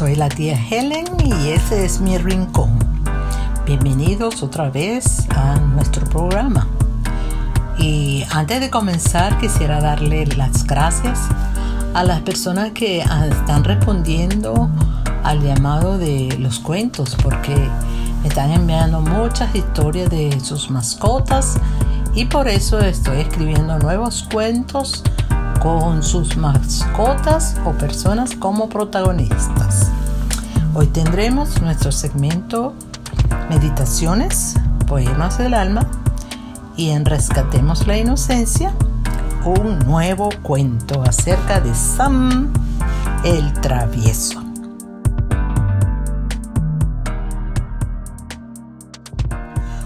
Soy la tía Helen y ese es mi rincón. Bienvenidos otra vez a nuestro programa. Y antes de comenzar quisiera darle las gracias a las personas que están respondiendo al llamado de los cuentos porque me están enviando muchas historias de sus mascotas y por eso estoy escribiendo nuevos cuentos con sus mascotas o personas como protagonistas. Hoy tendremos nuestro segmento Meditaciones, Poemas del Alma y en Rescatemos la Inocencia, un nuevo cuento acerca de Sam el Travieso.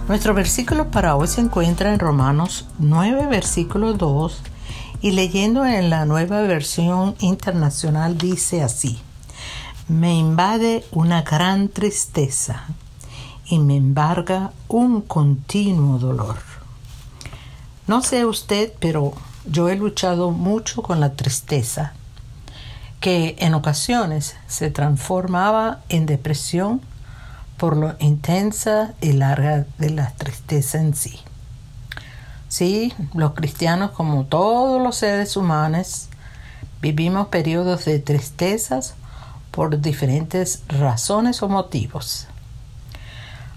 Nuestro versículo para hoy se encuentra en Romanos 9, versículo 2 y leyendo en la nueva versión internacional dice así, me invade una gran tristeza y me embarga un continuo dolor. No sé usted, pero yo he luchado mucho con la tristeza, que en ocasiones se transformaba en depresión por lo intensa y larga de la tristeza en sí. Sí, los cristianos, como todos los seres humanos, vivimos periodos de tristezas por diferentes razones o motivos.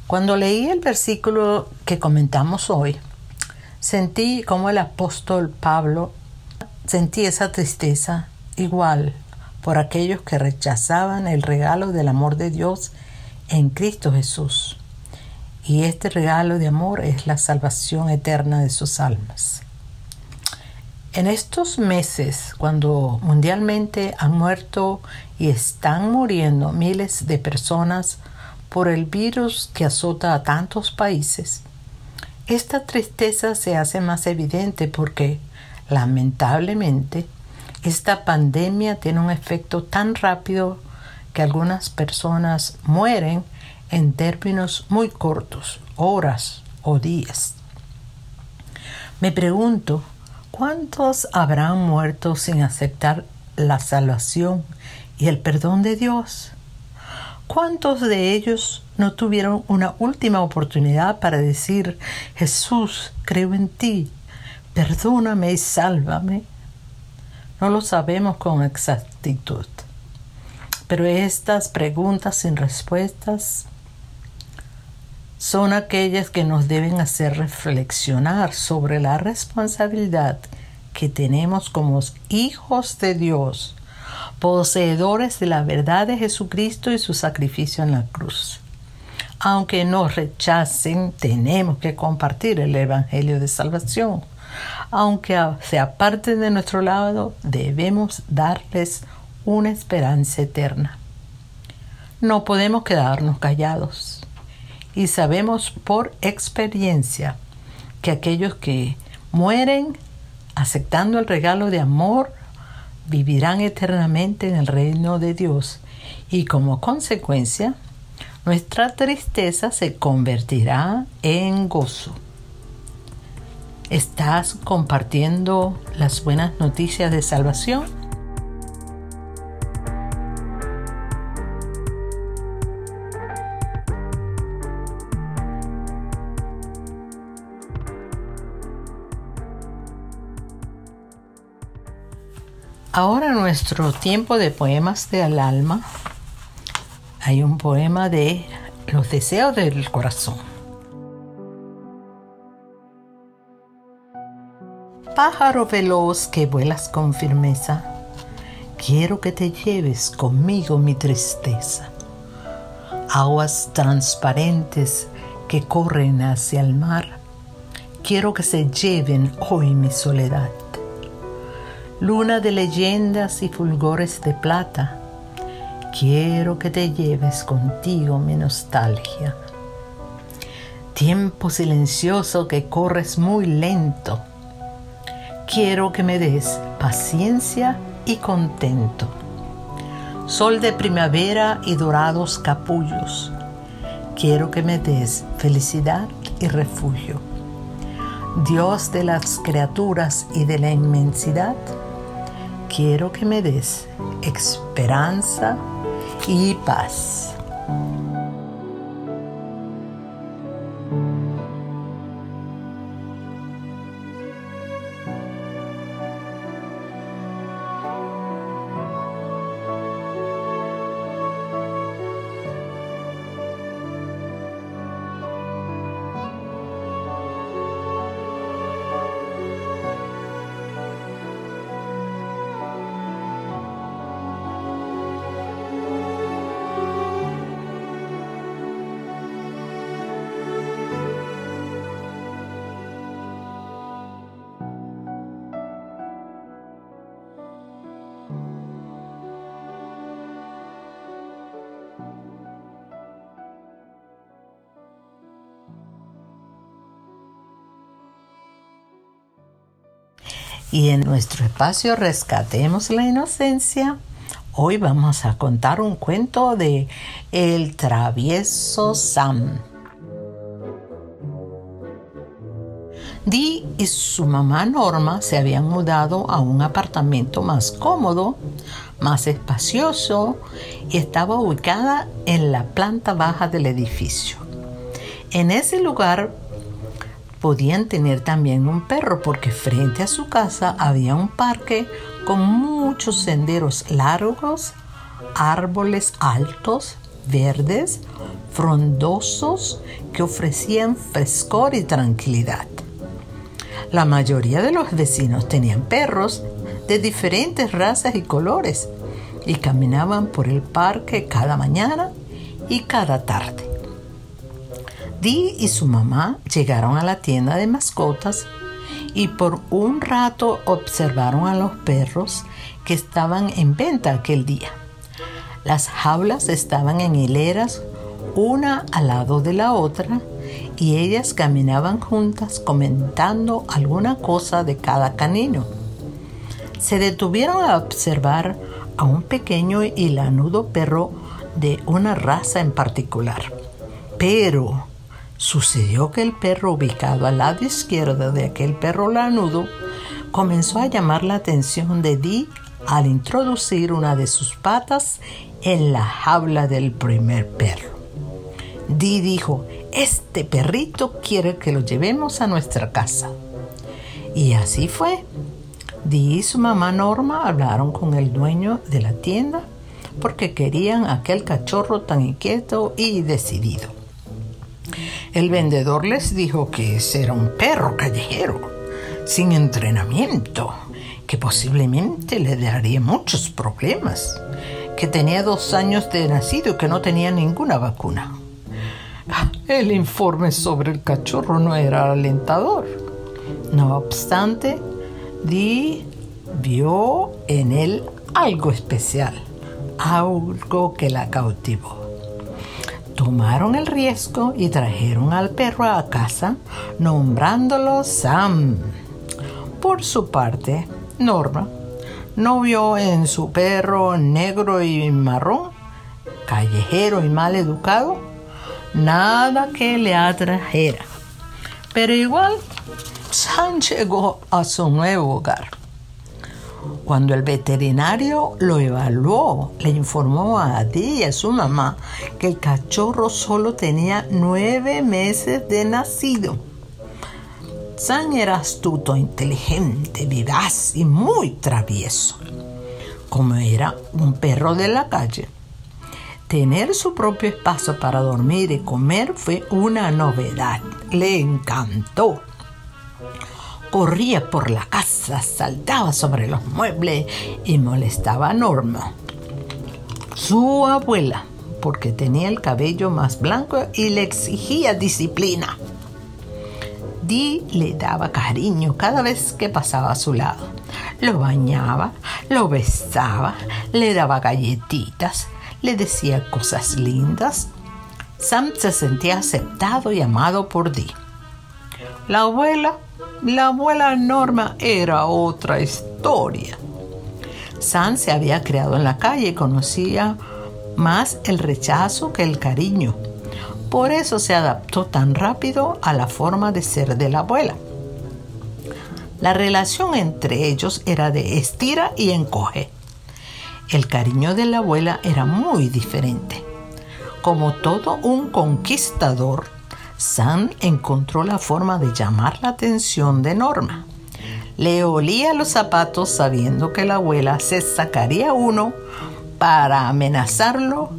Cuando leí el versículo que comentamos hoy, sentí como el apóstol Pablo sentí esa tristeza igual por aquellos que rechazaban el regalo del amor de Dios en Cristo Jesús y este regalo de amor es la salvación eterna de sus almas. En estos meses, cuando mundialmente han muerto y están muriendo miles de personas por el virus que azota a tantos países, esta tristeza se hace más evidente porque, lamentablemente, esta pandemia tiene un efecto tan rápido que algunas personas mueren en términos muy cortos, horas o días. Me pregunto, ¿cuántos habrán muerto sin aceptar la salvación y el perdón de Dios? ¿Cuántos de ellos no tuvieron una última oportunidad para decir, Jesús, creo en ti, perdóname y sálvame? No lo sabemos con exactitud. Pero estas preguntas sin respuestas son aquellas que nos deben hacer reflexionar sobre la responsabilidad que tenemos como hijos de Dios, poseedores de la verdad de Jesucristo y su sacrificio en la cruz. Aunque nos rechacen, tenemos que compartir el Evangelio de Salvación. Aunque se aparten de nuestro lado, debemos darles una esperanza eterna. No podemos quedarnos callados y sabemos por experiencia que aquellos que mueren aceptando el regalo de amor vivirán eternamente en el reino de Dios y como consecuencia nuestra tristeza se convertirá en gozo. ¿Estás compartiendo las buenas noticias de salvación? Ahora nuestro tiempo de poemas del alma. Hay un poema de los deseos del corazón. Pájaro veloz que vuelas con firmeza, quiero que te lleves conmigo mi tristeza. Aguas transparentes que corren hacia el mar, quiero que se lleven hoy mi soledad luna de leyendas y fulgores de plata, quiero que te lleves contigo mi nostalgia. Tiempo silencioso que corres muy lento, quiero que me des paciencia y contento. Sol de primavera y dorados capullos, quiero que me des felicidad y refugio. Dios de las criaturas y de la inmensidad, quiero que me des esperanza y paz. Y en nuestro espacio Rescatemos la Inocencia, hoy vamos a contar un cuento de El travieso Sam. Dee y su mamá Norma se habían mudado a un apartamento más cómodo, más espacioso y estaba ubicada en la planta baja del edificio. En ese lugar podían tener también un perro porque frente a su casa había un parque con muchos senderos largos, árboles altos, verdes, frondosos que ofrecían frescor y tranquilidad. La mayoría de los vecinos tenían perros de diferentes razas y colores y caminaban por el parque cada mañana y cada tarde. Dee y su mamá llegaron a la tienda de mascotas y por un rato observaron a los perros que estaban en venta aquel día. Las jaulas estaban en hileras, una al lado de la otra, y ellas caminaban juntas comentando alguna cosa de cada canino. Se detuvieron a observar a un pequeño y lanudo perro de una raza en particular. Pero Sucedió que el perro ubicado al lado izquierdo de aquel perro lanudo comenzó a llamar la atención de Dee al introducir una de sus patas en la jaula del primer perro. Dee dijo, este perrito quiere que lo llevemos a nuestra casa. Y así fue. Dee y su mamá Norma hablaron con el dueño de la tienda porque querían aquel cachorro tan inquieto y decidido. El vendedor les dijo que ese era un perro callejero, sin entrenamiento, que posiblemente le daría muchos problemas, que tenía dos años de nacido y que no tenía ninguna vacuna. El informe sobre el cachorro no era alentador. No obstante, Dee vio en él algo especial, algo que la cautivó. Tomaron el riesgo y trajeron al perro a casa, nombrándolo Sam. Por su parte, Norma no vio en su perro negro y marrón, callejero y mal educado, nada que le atrajera. Pero igual, Sam llegó a su nuevo hogar. Cuando el veterinario lo evaluó, le informó a Adi y a su mamá que el cachorro solo tenía nueve meses de nacido. San era astuto, inteligente, vivaz y muy travieso. Como era un perro de la calle, tener su propio espacio para dormir y comer fue una novedad. Le encantó. Corría por la casa, saltaba sobre los muebles y molestaba a Norma. Su abuela, porque tenía el cabello más blanco y le exigía disciplina. Dee le daba cariño cada vez que pasaba a su lado. Lo bañaba, lo besaba, le daba galletitas, le decía cosas lindas. Sam se sentía aceptado y amado por Dee. La abuela la abuela Norma era otra historia. Sam se había criado en la calle y conocía más el rechazo que el cariño. Por eso se adaptó tan rápido a la forma de ser de la abuela. La relación entre ellos era de estira y encoge. El cariño de la abuela era muy diferente. Como todo un conquistador, Sam encontró la forma de llamar la atención de Norma. Le olía los zapatos sabiendo que la abuela se sacaría uno para amenazarlo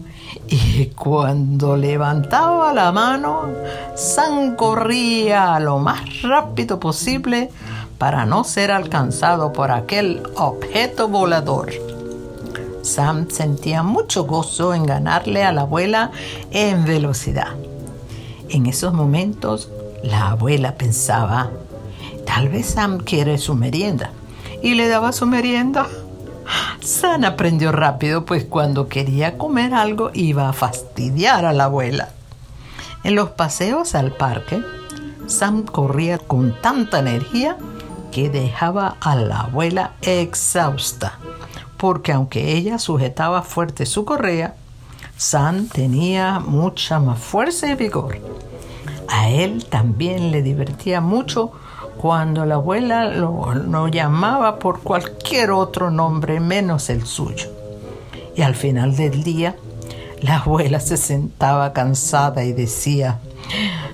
y cuando levantaba la mano, Sam corría lo más rápido posible para no ser alcanzado por aquel objeto volador. Sam sentía mucho gozo en ganarle a la abuela en velocidad. En esos momentos, la abuela pensaba, tal vez Sam quiere su merienda. Y le daba su merienda. Sam aprendió rápido, pues cuando quería comer algo iba a fastidiar a la abuela. En los paseos al parque, Sam corría con tanta energía que dejaba a la abuela exhausta, porque aunque ella sujetaba fuerte su correa, Sam tenía mucha más fuerza y vigor. A él también le divertía mucho cuando la abuela lo, llamaba por cualquier otro nombre menos el suyo. Y al final del día, la abuela se sentaba cansada y decía,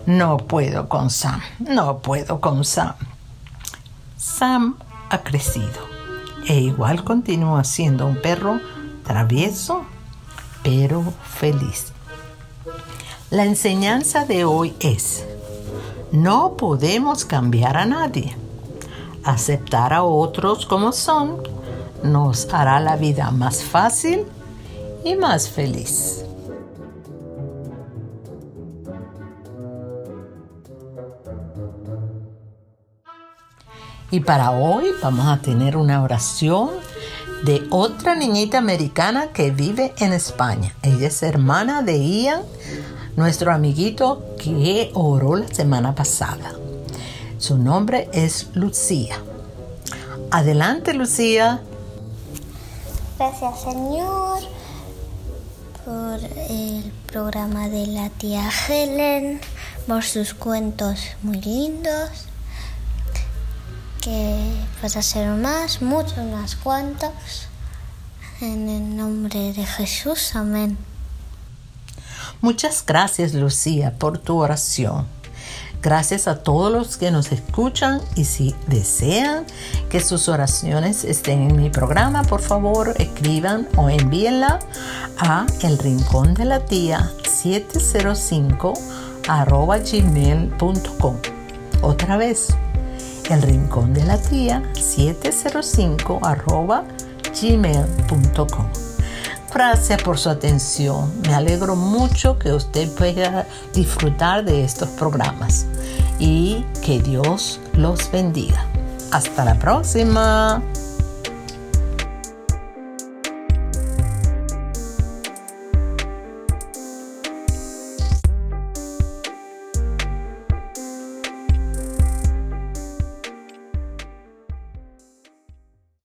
no puedo con Sam, no puedo con Sam. Sam ha crecido e igual continúa siendo un perro travieso, pero feliz. La enseñanza de hoy es, no podemos cambiar a nadie. Aceptar a otros como son nos hará la vida más fácil y más feliz. Y para hoy vamos a tener una oración de otra niñita americana que vive en España. Ella es hermana de Ian nuestro amiguito que oró la semana pasada. Su nombre es Lucía. Adelante, Lucía. Gracias, Señor, por el programa de la tía Helen, por sus cuentos muy lindos. Que pueda ser más, muchos más cuantos. En el nombre de Jesús, amén. Muchas gracias Lucía por tu oración. Gracias a todos los que nos escuchan y si desean que sus oraciones estén en mi programa, por favor escriban o envíenla a el rincón de la tía 705 arroba gmail.com. Otra vez, el rincón de la tía 705 arroba gmail.com. Gracias por su atención. Me alegro mucho que usted pueda disfrutar de estos programas y que Dios los bendiga. Hasta la próxima.